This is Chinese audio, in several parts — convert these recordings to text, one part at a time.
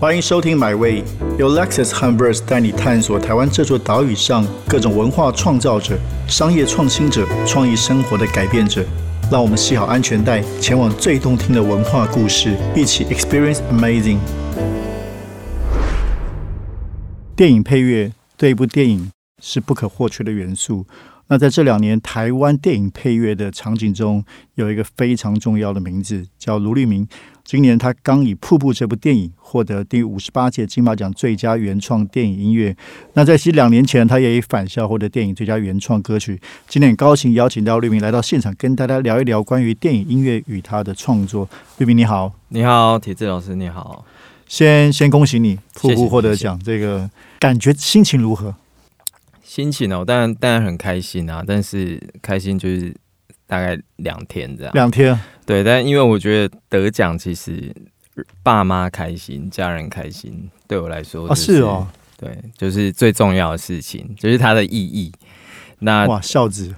欢迎收听《My Way》，由 Lexus h u m b e r s 带你探索台湾这座岛屿上各种文化创造者、商业创新者、创意生活的改变者。让我们系好安全带，前往最动听的文化故事，一起 Experience Amazing。电影配乐对一部电影是不可或缺的元素。那在这两年，台湾电影配乐的场景中，有一个非常重要的名字，叫卢立明。今年他刚以《瀑布》这部电影获得第五十八届金马奖最佳原创电影音乐。那在其两年前，他也以《返校》获得电影最佳原创歌曲。今天很高兴邀请到绿明来到现场，跟大家聊一聊关于电影音乐与他的创作。绿明你好，你好，铁志老师你好。先先恭喜你《瀑布》获得奖，这个感觉心情如何？心情哦，当然当然很开心啊，但是开心就是大概两天这样。两天，对，但因为我觉得得奖其实爸妈开心，家人开心，对我来说是哦，对，就是最重要的事情，就是它的意义。那哇，孝子，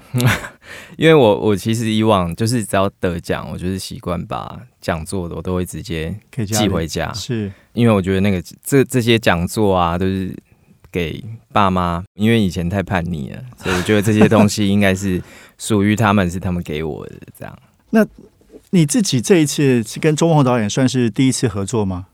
因为我我其实以往就是只要得奖，我就是习惯把讲座的我都会直接寄回家，是因为我觉得那个这这些讲座啊都是。给爸妈，因为以前太叛逆了，所以我觉得这些东西应该是属于他们，是他们给我的。这样，那你自己这一次是跟钟宏导演算是第一次合作吗？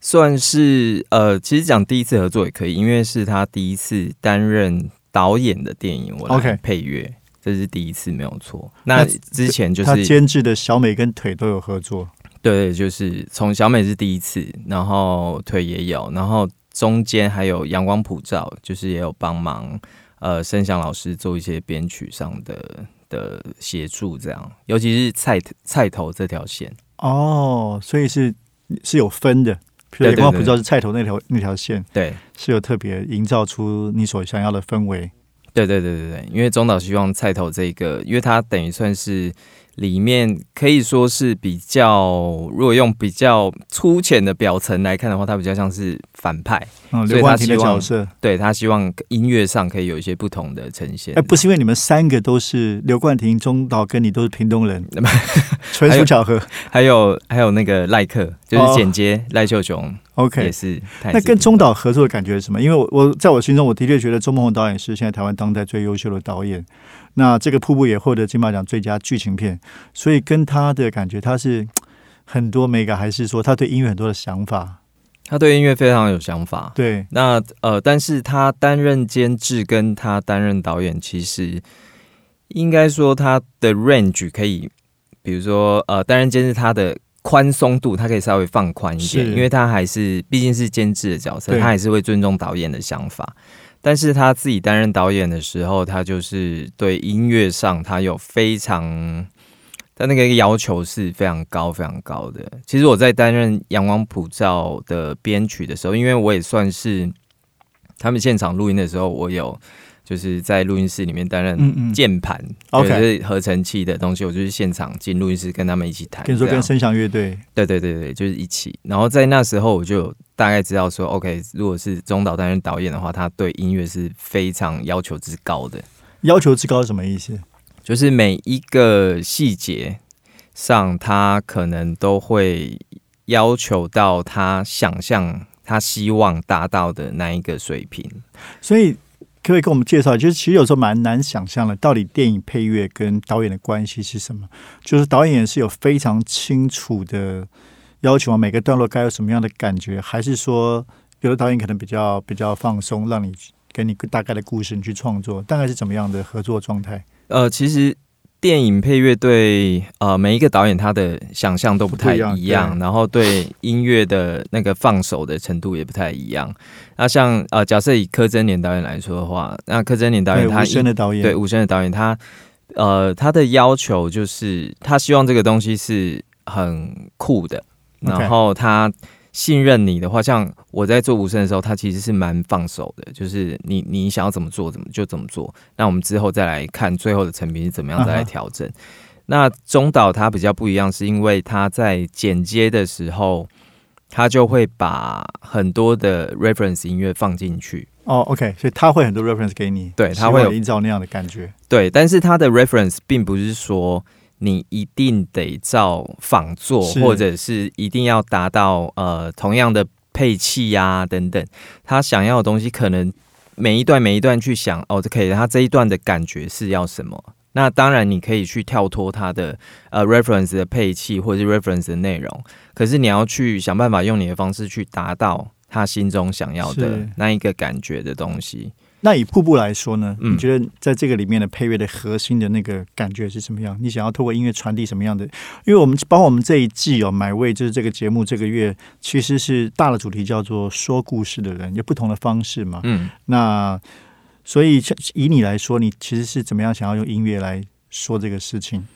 算是，呃，其实讲第一次合作也可以，因为是他第一次担任导演的电影，我来配乐，这是第一次，没有错。那之前就是他监制的小美跟腿都有合作，对，就是从小美是第一次，然后腿也有，然后。中间还有阳光普照，就是也有帮忙，呃，声响老师做一些编曲上的的协助，这样，尤其是菜菜头这条线。哦，所以是是有分的，比如阳光普照是菜头那条那条线，对，是有特别营造出你所想要的氛围，对对对对对，因为中岛希望菜头这个，因为它等于算是。里面可以说是比较，如果用比较粗浅的表层来看的话，它比较像是反派，所以他希望对他希望音乐上可以有一些不同的呈现。哎，不是因为你们三个都是刘冠廷、中岛跟你都是屏东人，纯属巧合。还有还有那个赖克，就是剪接赖秀雄，OK 也是。那跟中岛合作的感觉是什么？因为我我在我心中，我的确觉得周梦红导演是现在台湾当代最优秀的导演。那这个瀑布也获得金马奖最佳剧情片，所以跟他的感觉，他是很多美感，还是说他对音乐很多的想法？他对音乐非常有想法。对，那呃，但是他担任监制跟他担任导演，其实应该说他的 range 可以，比如说呃，担任监制他的宽松度，他可以稍微放宽一点，因为他还是毕竟是监制的角色，他还是会尊重导演的想法。但是他自己担任导演的时候，他就是对音乐上他有非常，他那个要求是非常高、非常高的。其实我在担任《阳光普照》的编曲的时候，因为我也算是他们现场录音的时候，我有。就是在录音室里面担任键盘，OK，合成器的东西，我就是现场进录音室跟他们一起弹。跟说跟声响乐队，对对对对，就是一起。然后在那时候，我就大概知道说，OK，如果是中岛担任导演的话，他对音乐是非常要求之高的。要求之高是什么意思？就是每一个细节上，他可能都会要求到他想象、他希望达到的那一个水平，所以。可以跟我们介绍，就是其实有时候蛮难想象的，到底电影配乐跟导演的关系是什么？就是导演是有非常清楚的要求，每个段落该有什么样的感觉，还是说有的导演可能比较比较放松，让你给你大概的故事你去创作，大概是怎么样的合作状态？呃，其实。电影配乐对呃每一个导演他的想象都不太一样，然后对音乐的那个放手的程度也不太一样。那像呃假设以柯震年导演来说的话，那柯震年导演他无声的导演对无声的导演他呃他的要求就是他希望这个东西是很酷的，然后他。信任你的话，像我在做无声的时候，他其实是蛮放手的，就是你你想要怎么做，怎么就怎么做。那我们之后再来看最后的成品是怎么样，再来调整。那中岛他比较不一样，是因为他在剪接的时候，他就会把很多的 reference 音乐放进去。哦，OK，所以他会很多 reference 给你，对他会营造那样的感觉。对，但是他的 reference 并不是说。你一定得照仿做，或者是一定要达到呃同样的配器呀等等，他想要的东西可能每一段每一段去想哦，这可以，他这一段的感觉是要什么？那当然你可以去跳脱他的呃 reference 的配器或者是 reference 的内容，可是你要去想办法用你的方式去达到他心中想要的那一个感觉的东西。那以瀑布来说呢？你觉得在这个里面的配乐的核心的那个感觉是什么样？你想要透过音乐传递什么样的？因为我们包括我们这一季哦，买位就是这个节目这个月其实是大的主题叫做说故事的人，有不同的方式嘛。嗯，那所以以你来说，你其实是怎么样想要用音乐来说这个事情？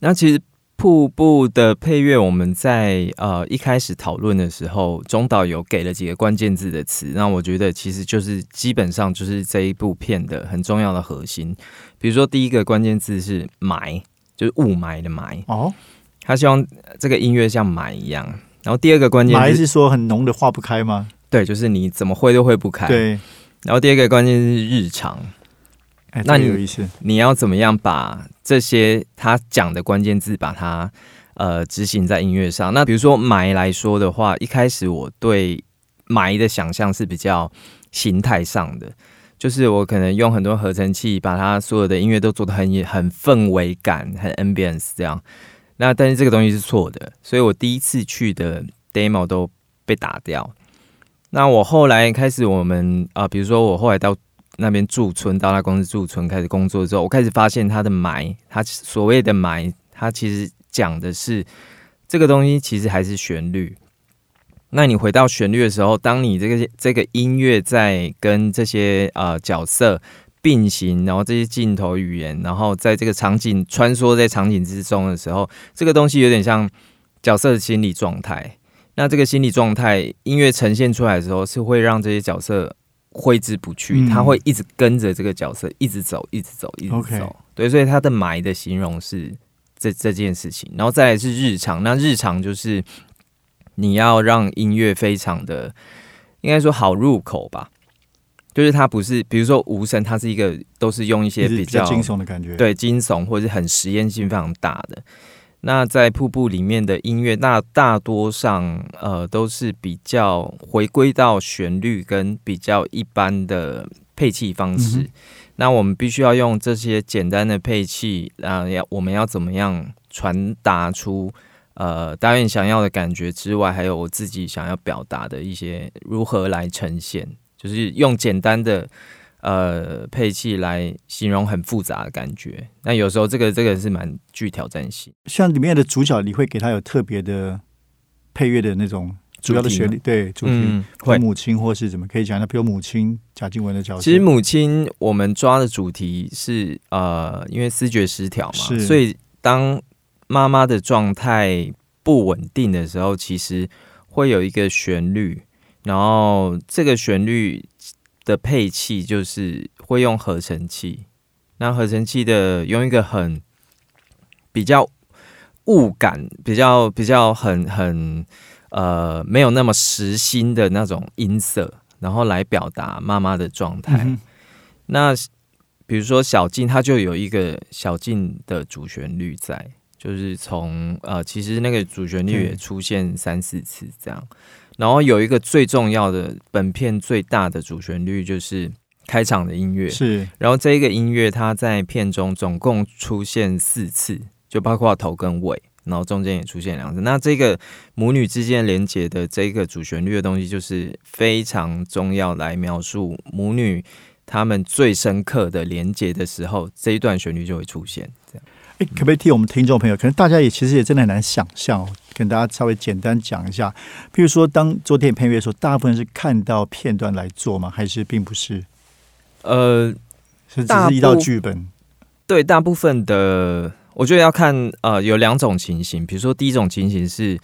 那其实。瀑布的配乐，我们在呃一开始讨论的时候，中岛有给了几个关键字的词，那我觉得其实就是基本上就是这一部片的很重要的核心。比如说第一个关键字是霾，就是雾霾的霾哦，他希望这个音乐像霾一样。然后第二个关键霾是说很浓的化不开吗？对，就是你怎么挥都挥不开。对。然后第二个关键是日常。那你有意思，你要怎么样把这些他讲的关键字把它呃执行在音乐上？那比如说埋来说的话，一开始我对埋的想象是比较形态上的，就是我可能用很多合成器把它所有的音乐都做的很很氛围感、很 ambience 这样。那但是这个东西是错的，所以我第一次去的 demo 都被打掉。那我后来开始我们啊，比如说我后来到。那边驻村到他公司驻村开始工作之后，我开始发现他的埋，他所谓的埋，他其实讲的是这个东西，其实还是旋律。那你回到旋律的时候，当你这个这个音乐在跟这些呃角色并行，然后这些镜头语言，然后在这个场景穿梭在场景之中的时候，这个东西有点像角色的心理状态。那这个心理状态，音乐呈现出来的时候，是会让这些角色。挥之不去，他会一直跟着这个角色一直走，一直走，一直走。对，所以他的埋的形容是这这件事情，然后再来是日常。那日常就是你要让音乐非常的，应该说好入口吧。就是它不是，比如说无声，它是一个都是用一些比较惊悚的感觉，对，惊悚或者是很实验性非常大的。那在瀑布里面的音乐，那大多上呃都是比较回归到旋律跟比较一般的配器方式。那我们必须要用这些简单的配器啊，要我们要怎么样传达出呃导演想要的感觉之外，还有我自己想要表达的一些如何来呈现，就是用简单的。呃，配器来形容很复杂的感觉，那有时候这个这个是蛮具挑战性。像里面的主角，你会给他有特别的配乐的那种主要的旋律，对主题，或母亲或是怎么可以讲呢？比如母亲贾静雯的角色。其实母亲我们抓的主题是呃，因为思觉失调嘛，所以当妈妈的状态不稳定的时候，其实会有一个旋律，然后这个旋律。的配器就是会用合成器，那合成器的用一个很比较物感、比较比较很很呃没有那么实心的那种音色，然后来表达妈妈的状态。那比如说小静，它就有一个小静的主旋律在，就是从呃其实那个主旋律也出现三四次这样。然后有一个最重要的本片最大的主旋律就是开场的音乐，是。然后这一个音乐它在片中总共出现四次，就包括头跟尾，然后中间也出现两次。那这个母女之间连接的这个主旋律的东西，就是非常重要来描述母女他们最深刻的连接的时候，这一段旋律就会出现。这样。可不可以替我们听众朋友，可能大家也其实也真的很难想象哦，跟大家稍微简单讲一下。譬如说，当做电影配乐的时候，大部分是看到片段来做吗？还是并不是？呃，是只是一道剧本。对，大部分的，我觉得要看呃，有两种情形。比如说，第一种情形是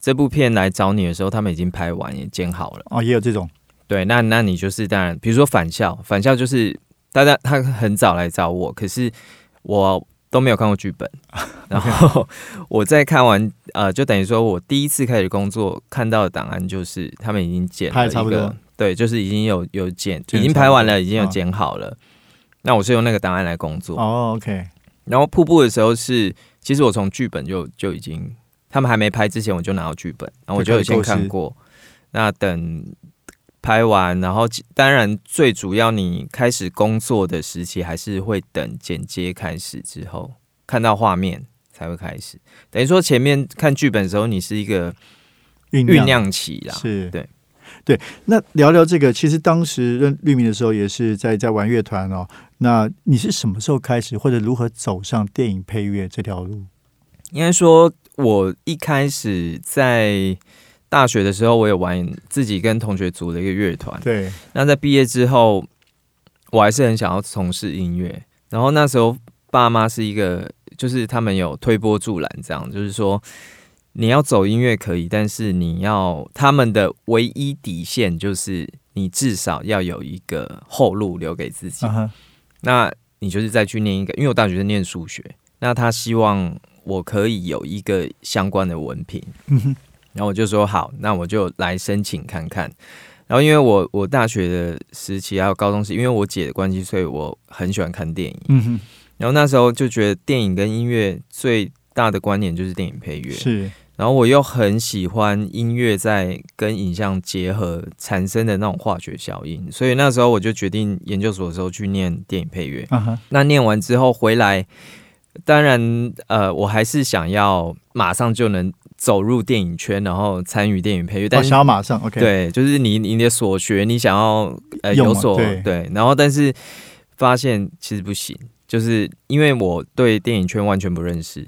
这部片来找你的时候，他们已经拍完也剪好了哦，也有这种。对，那那你就是当然，比如说返校，返校就是大家他很早来找我，可是我。都没有看过剧本，然后我在看完，呃，就等于说我第一次开始工作看到的档案就是他们已经剪了一个，对，就是已经有有剪，已经拍完了，已经有剪好了。那我是用那个档案来工作。哦，OK。然后瀑布的时候是，其实我从剧本就就已经，他们还没拍之前我就拿到剧本，然后我就有先看过。那等拍完，然后当然最主要你开始工作的时期，还是会等剪接开始之后，看到画面才会开始。等于说前面看剧本的时候，你是一个酝酝酿期啦。是，对对。那聊聊这个，其实当时认绿明的时候，也是在在玩乐团哦。那你是什么时候开始，或者如何走上电影配乐这条路？应该说，我一开始在大学的时候，我有玩自己跟同学组的一个乐团。对。那在毕业之后，我还是很想要从事音乐。然后那时候爸妈是一个，就是他们有推波助澜，这样就是说你要走音乐可以，但是你要他们的唯一底线就是你至少要有一个后路留给自己。那你就是再去念一个，因为我大学是念数学，那他希望我可以有一个相关的文凭，然后我就说好，那我就来申请看看。然后因为我我大学的时期还有高中时，因为我姐的关系，所以我很喜欢看电影。嗯哼，然后那时候就觉得电影跟音乐最大的关联就是电影配乐是。然后我又很喜欢音乐在跟影像结合产生的那种化学效应，所以那时候我就决定研究所的时候去念电影配乐。那念完之后回来，当然呃，我还是想要马上就能走入电影圈，然后参与电影配乐。但想要马上 OK？对，就是你你的所学，你想要呃有所对，然后但是发现其实不行，就是因为我对电影圈完全不认识。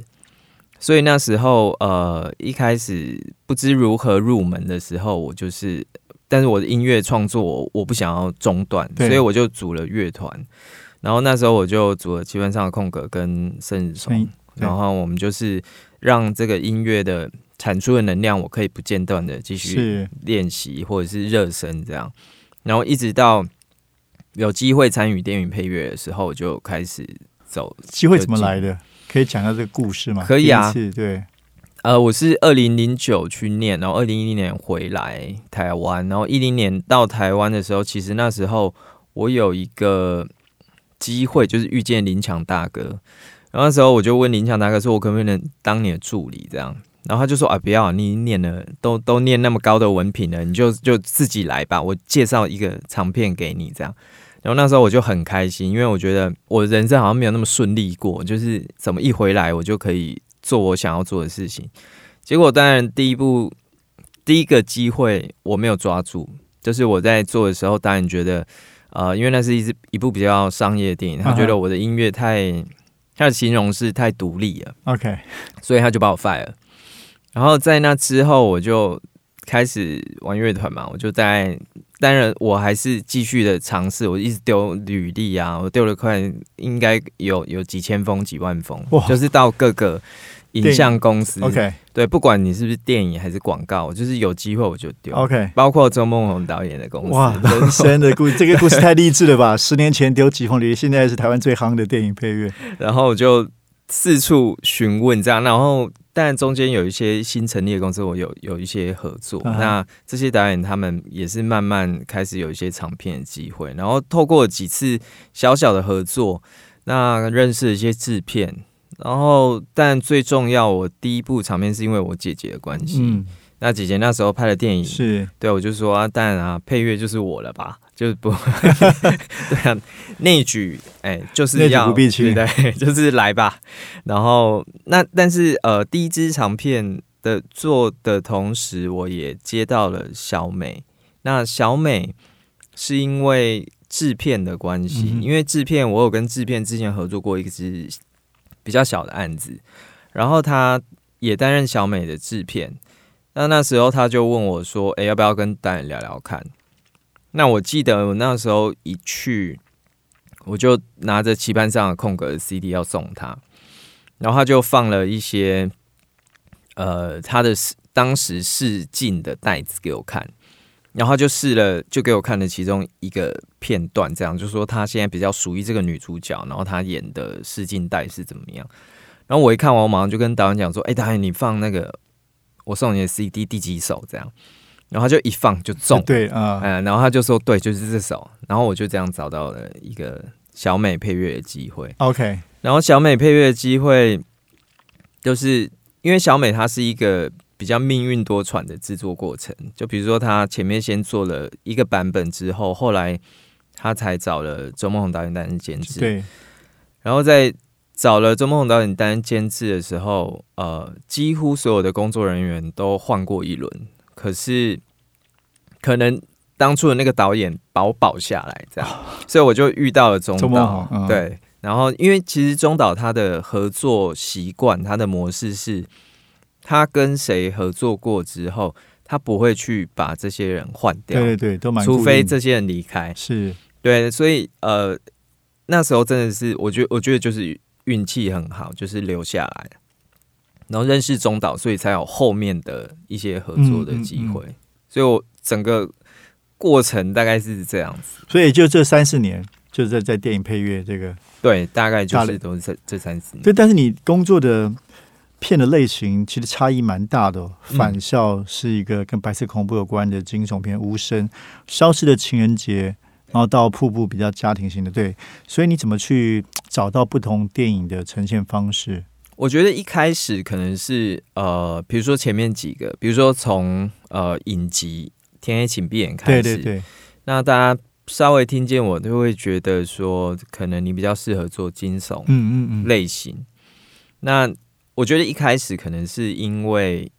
所以那时候，呃，一开始不知如何入门的时候，我就是，但是我的音乐创作我不想要中断，所以我就组了乐团。然后那时候我就组了基本上的空格跟生日松，然后我们就是让这个音乐的产出的能量，我可以不间断的继续练习或者是热身这样。然后一直到有机会参与电影配乐的时候，就开始走。机会怎么来的？可以讲到这个故事吗？可以啊，对，呃，我是二零零九去念，然后二零一零年回来台湾，然后一零年到台湾的时候，其实那时候我有一个机会，就是遇见林强大哥，然后那时候我就问林强大哥说：“我可不可以能当你的助理？”这样，然后他就说：“啊，不要，你念了都都念那么高的文凭了，你就就自己来吧，我介绍一个长片给你。”这样。然后那时候我就很开心，因为我觉得我人生好像没有那么顺利过，就是怎么一回来我就可以做我想要做的事情。结果当然第一步第一个机会我没有抓住，就是我在做的时候，当然觉得呃，因为那是一一部比较商业的电影，他觉得我的音乐太他的形容是太独立了，OK，所以他就把我 fire。然后在那之后我就开始玩乐团嘛，我就在。当然，我还是继续的尝试，我一直丢履历啊，我丢了快应该有有几千封、几万封，就是到各个影像公司。OK，对，不管你是不是电影还是广告，就是有机会我就丢。OK，包括周梦红导演的公司。哇，人生的故事，这个故事太励志了吧！十年前丢几封履历，现在是台湾最夯的电影配乐。然后我就四处询问，这样，然后。但中间有一些新成立的公司，我有有一些合作。那这些导演他们也是慢慢开始有一些长片的机会，然后透过几次小小的合作，那认识了一些制片。然后，但最重要，我第一部长片是因为我姐姐的关系。嗯，那姐姐那时候拍的电影是对我就说啊，当然啊，配乐就是我了吧。就是不，对啊，内举，哎，就是要不必去，对，就是来吧。然后那但是呃，第一支长片的做的同时，我也接到了小美。那小美是因为制片的关系，因为制片我有跟制片之前合作过一个是比较小的案子，然后他也担任小美的制片。那那时候他就问我说：“哎，要不要跟导演聊聊看？”那我记得我那时候一去，我就拿着棋盘上的空格的 CD 要送他，然后他就放了一些，呃，他的当时试镜的袋子给我看，然后他就试了，就给我看了其中一个片段，这样就说他现在比较属于这个女主角，然后他演的试镜带是怎么样。然后我一看完，我马上就跟导演讲说：“哎，导演，你放那个我送你的 CD 第几首？”这样。然后他就一放就中，对啊，嗯，然后他就说对，就是这首，然后我就这样找到了一个小美配乐的机会。OK，然后小美配乐的机会，就是因为小美她是一个比较命运多舛的制作过程。就比如说，他前面先做了一个版本之后，后来他才找了周梦红导演担任监制。对，然后在找了周梦红导演担任监制的时候，呃，几乎所有的工作人员都换过一轮，可是可能当初的那个导演保保下来，这样，所以我就遇到了中岛对。然后，因为其实中岛他的合作习惯，他的模式是，他跟谁合作过之后，他不会去把这些人换掉，对对对，都蛮除非这些人离开。是对，所以呃，那时候真的是，我觉得我觉得就是运气很好，就是留下来，然后认识中岛，所以才有后面的一些合作的机会。所以我整个过程大概是这样子，所以就这三四年，就是在在电影配乐这个对，大概就是都是这这三四年。对，但是你工作的片的类型其实差异蛮大的、哦。嗯返校是一个跟白色恐怖有关的惊悚片，《无声》；消失的情人节，然后到瀑布比较家庭型的。对，所以你怎么去找到不同电影的呈现方式？我觉得一开始可能是呃，比如说前面几个，比如说从呃影集《天黑请闭眼》开始，对对对，那大家稍微听见我，就会觉得说，可能你比较适合做惊悚嗯嗯嗯，类型。那我觉得一开始可能是因为，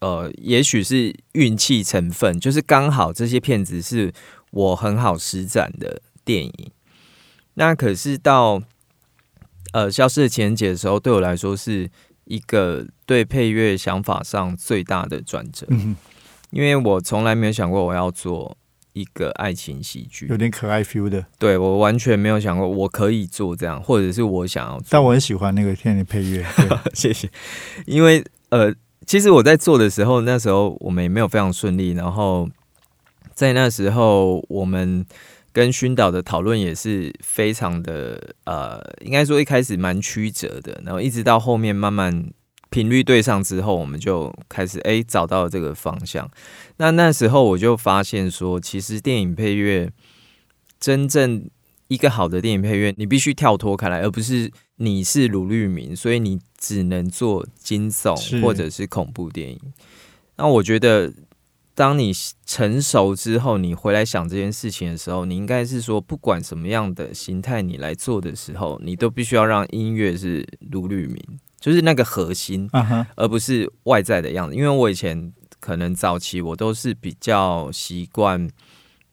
呃，也许是运气成分，就是刚好这些片子是我很好施展的电影。那可是到呃《消失的情人节》的时候，对我来说是一个对配乐想法上最大的转折，嗯，因为我从来没有想过我要做一个爱情喜剧有，点可爱 feel 的，对我完全没有想过我可以做这样，或者是我想要做。但我很喜欢那个片的配乐。对谢谢。因为呃，其实我在做的时候，那时候我们也没有非常顺利，然后在那时候我们跟熏导的讨论也是非常的呃，应该说一开始蛮曲折的，然后一直到后面慢慢。频率对上之后，我们就开始哎、找到了这个方向。那那时候我就发现说，其实电影配乐真正一个好的电影配乐，你必须跳脱开来，而不是你是鲁律明，所以你只能做惊悚或者是恐怖电影。那我觉得，当你成熟之后，你回来想这件事情的时候，你应该是说，不管什么样的形态你来做的时候，你都必须要让音乐是鲁律明，就是那个核心，而不是外在的样子。因为我以前可能早期我都是比较习惯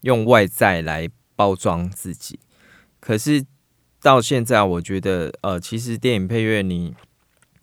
用外在来包装自己，可是到现在，我觉得呃，其实电影配乐你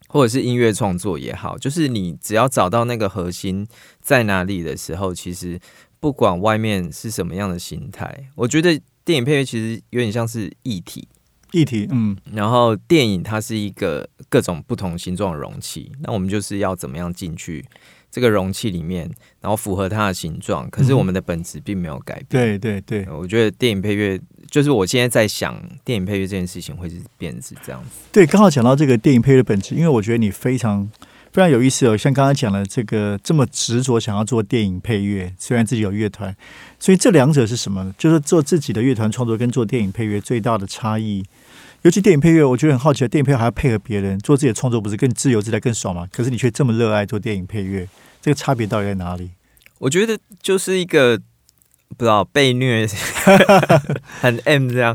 或者是音乐创作也好，就是你只要找到那个核心在哪里的时候，其实不管外面是什么样的形态，我觉得电影配乐其实有点像是议题。议题，嗯，然后电影它是一个各种不同形状的容器，那我们就是要怎么样进去这个容器里面，然后符合它的形状。可是我们的本质并没有改变。对对对，我觉得电影配乐就是我现在在想电影配乐这件事情会是变质这样子。对，刚好讲到这个电影配乐的本质，因为我觉得你非常非常有意思哦。像刚刚讲的这个这么执着想要做电影配乐，虽然自己有乐团，所以这两者是什么呢？就是做自己的乐团创作跟做电影配乐最大的差异。尤其电影配乐，我觉得很好奇，电影配乐还要配合别人做自己的创作，不是更自由自在、更爽吗？可是你却这么热爱做电影配乐，这个差别到底在哪里？我觉得就是一个不知道被虐 很 M 这样，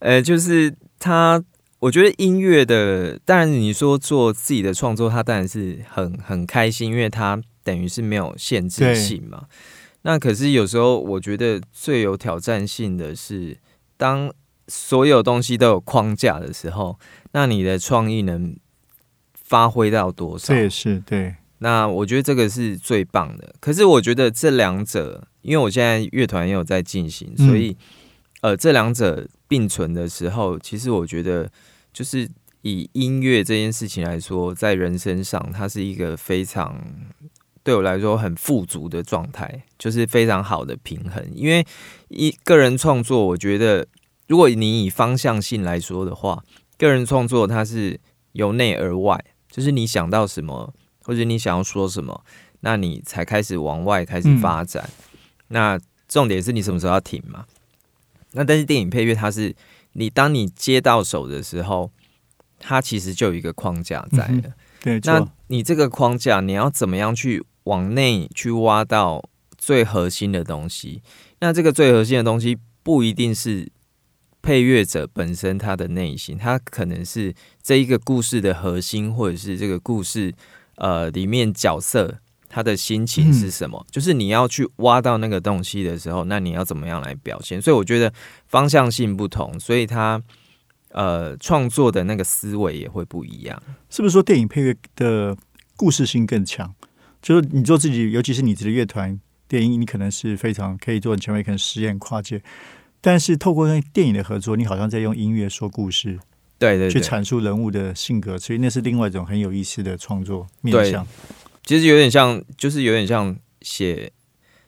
呃，就是他，我觉得音乐的，当然你说做自己的创作，他当然是很很开心，因为他等于是没有限制性嘛。那可是有时候我觉得最有挑战性的是，当所有东西都有框架的时候，那你的创意能发挥到多少？这也是对，那我觉得这个是最棒的。可是我觉得这两者，因为我现在乐团也有在进行，嗯所以、呃，这两者并存的时候，其实我觉得就是以音乐这件事情来说，在人身上，它是一个非常对我来说很富足的状态，就是非常好的平衡。因为一个人创作，我觉得如果你以方向性来说的话，个人创作它是由内而外，就是你想到什么。或者你想要说什么，那你才开始往外开始发展。那重点是你什么时候要停嘛？那但是电影配乐它是你当你接到手的时候，它其实就有一个框架在的。嗯对，那你这个框架，你要怎么样去往内去挖到最核心的东西？那这个最核心的东西不一定是配乐者本身他的内心，他可能是这一个故事的核心，或者是这个故事呃里面角色他的心情是什么？就是你要去挖到那个东西的时候，那你要怎么样来表现？所以我觉得方向性不同，所以他呃创作的那个思维也会不一样。是不是说电影配乐的故事性更强？就是你做自己，尤其是你自己的乐团电影，你可能是非常可以做很前卫，可能实验跨界。但是透过跟电影的合作，你好像在用音乐说故事，对对，去阐述人物的性格，所以那是另外一种很有意思的创作面向。其实有点像，就是有点像写，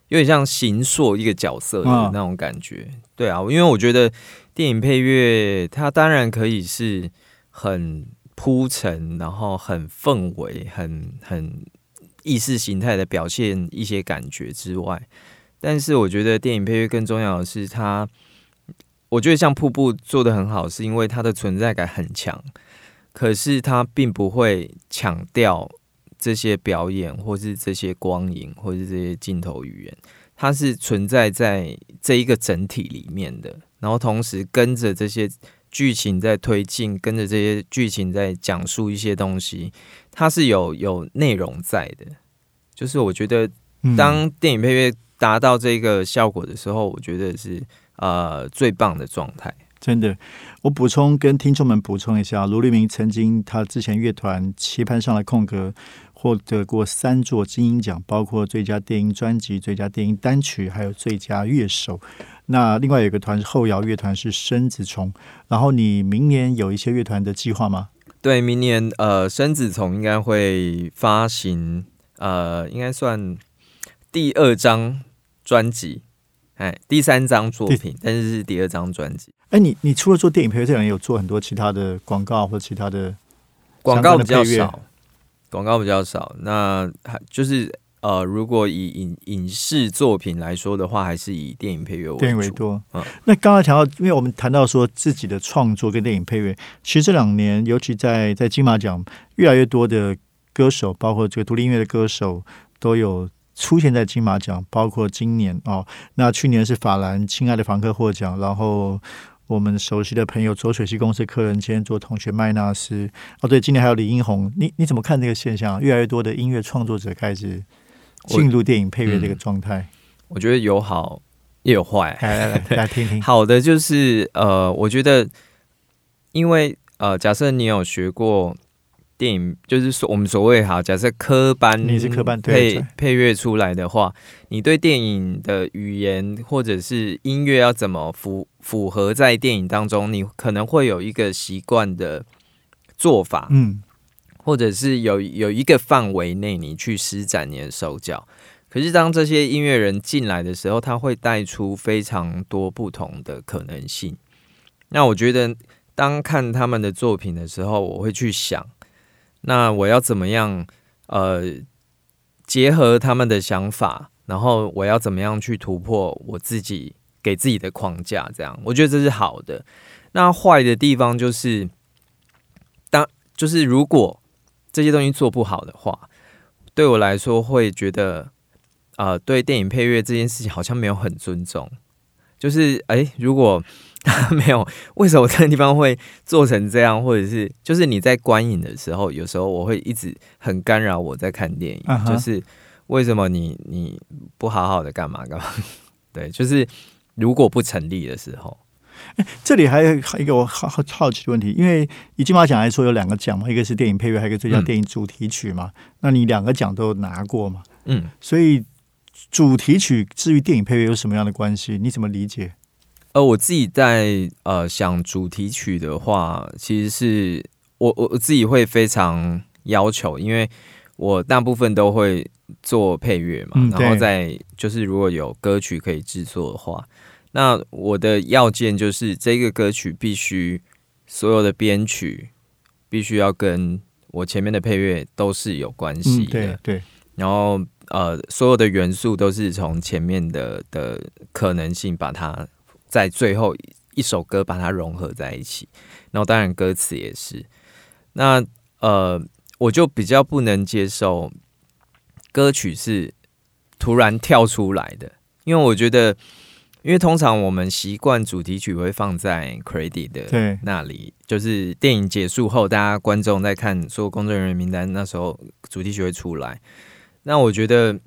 有点像行塑一个角色的那种感觉。对啊，因为我觉得电影配乐它当然可以是很铺陈，然后很氛围，很很意识形态的表现一些感觉之外。但是我觉得电影配乐更重要的是，它，我觉得像瀑布做的很好，是因为它的存在感很强，可是它并不会强调这些表演，或是这些光影，或是这些镜头语言，它是存在在这一个整体里面的，然后同时跟着这些剧情在推进，跟着这些剧情在讲述一些东西，它是有有内容在的，就是我觉得当电影配乐。达到这个效果的时候，我觉得是呃最棒的状态。真的，我补充跟听众们补充一下，卢立明曾经他之前乐团棋盘上的空格获得过三座金鹰奖，包括最佳电音专辑、最佳电音单曲，还有最佳乐手。那另外有一个团是后摇乐团，是生子虫。然后你明年有一些乐团的计划吗？对，明年呃生子虫应该会发行呃，应该算第二张。专辑，哎，第三张作品，但是是第二张专辑。哎，你你除了做电影配乐，这两年有做很多其他的广告或其他的广告比较少，广告比较少。那还就是呃，如果以影影视作品来说的话，还是以电影配乐为电影为多。嗯，那刚刚谈到，因为我们谈到说自己的创作跟电影配乐，其实这两年，尤其在在金马奖，越来越多的歌手，包括这个独立音乐的歌手，都有。出现在金马奖，包括今年哦，那去年是法兰《亲爱的房客》获奖，然后我们熟悉的朋友左水溪公司客人兼做同学麦纳斯哦，对，今年还有李英宏，你你怎么看这个现象？越来越多的音乐创作者开始进入电影配乐这个状态，我觉得有好也有坏，来来来 听听。好的就是呃，我觉得因为呃，假设你有学过。电影就是说，我们所谓哈，假设科班你是科班配配乐出来的话，你对电影的语言或者是音乐要怎么符符合在电影当中，你可能会有一个习惯的做法，嗯，或者是有有一个范围内你去施展你的手脚。可是当这些音乐人进来的时候，他会带出非常多不同的可能性。那我觉得，当看他们的作品的时候，我会去想。那我要怎么样？呃，结合他们的想法，然后我要怎么样去突破我自己给自己的框架？这样，我觉得这是好的。那坏的地方就是，当就是如果这些东西做不好的话，对我来说会觉得，呃，对电影配乐这件事情好像没有很尊重。就是，哎，如果。没有，为什么这个地方会做成这样？或者是，就是你在观影的时候，有时候我会一直很干扰我在看电影。就是为什么你你不好好的干嘛干嘛？对，就是如果不成立的时候，这里还有一个我好好好奇的问题，因为以金马奖来说有两个奖嘛，一个是电影配乐，还有一个最佳电影主题曲嘛。那你两个奖都拿过嘛？嗯，所以主题曲至于电影配乐有什么样的关系？你怎么理解？呃，我自己在呃想主题曲的话，其实是我我我自己会非常要求，因为我大部分都会做配乐嘛，然后再就是如果有歌曲可以制作的话，那我的要件就是这个歌曲必须所有的编曲必须要跟我前面的配乐都是有关系的，对，然后呃所有的元素都是从前面的的可能性把它。在最后一首歌把它融合在一起，然后当然歌词也是。那呃，我就比较不能接受歌曲是突然跳出来的，因为我觉得，因为通常我们习惯主题曲会放在 credit 的那里，就是电影结束后，大家观众在看所有工作人员名单，那时候主题曲会出来。那我觉得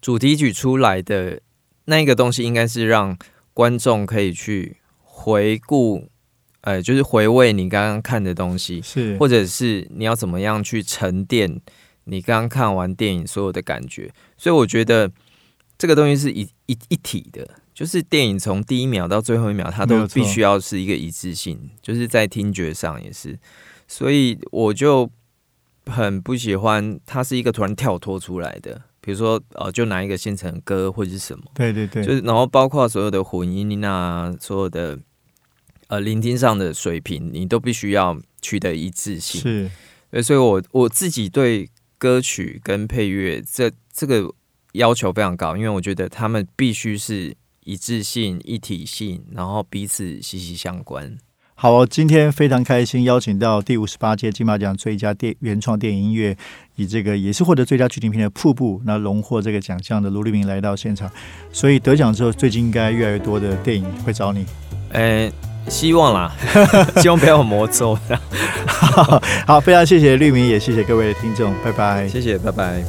主题曲出来的那个东西，应该是让观众可以去回顾。呃，就是回味你刚刚看的东西，是，或者是你要怎么样去沉淀你刚刚看完电影所有的感觉。所以我觉得这个东西是一一一体的，就是电影从第一秒到最后一秒，它都必须要是一个一致性，就是在听觉上也是。所以我就很不喜欢它是一个突然跳脱出来的，比如说呃，就拿一个现成歌或者是什么，对对对，就是然后包括所有的混音啊，所有的。呃，聆听上的水平，你都必须要取得一致性。是，所以，我我自己对歌曲跟配乐这这个要求非常高，因为我觉得他们必须是一致性、一体性，然后彼此息息相关。好，今天非常开心，邀请到第五十八届金马奖最佳电原创电影音乐，以这个也是获得最佳剧情片的《瀑布》，那荣获这个奖项的卢立明来到现场。所以得奖之后，最近应该越来越多的电影会找你。诶。希望啦，希望不要魔咒。好，非常谢谢绿明，也谢谢各位的听众，拜拜。谢谢，拜拜。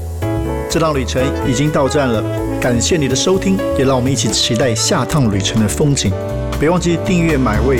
这趟旅程已经到站了，感谢你的收听，也让我们一起期待下趟旅程的风景。别忘记订阅买位。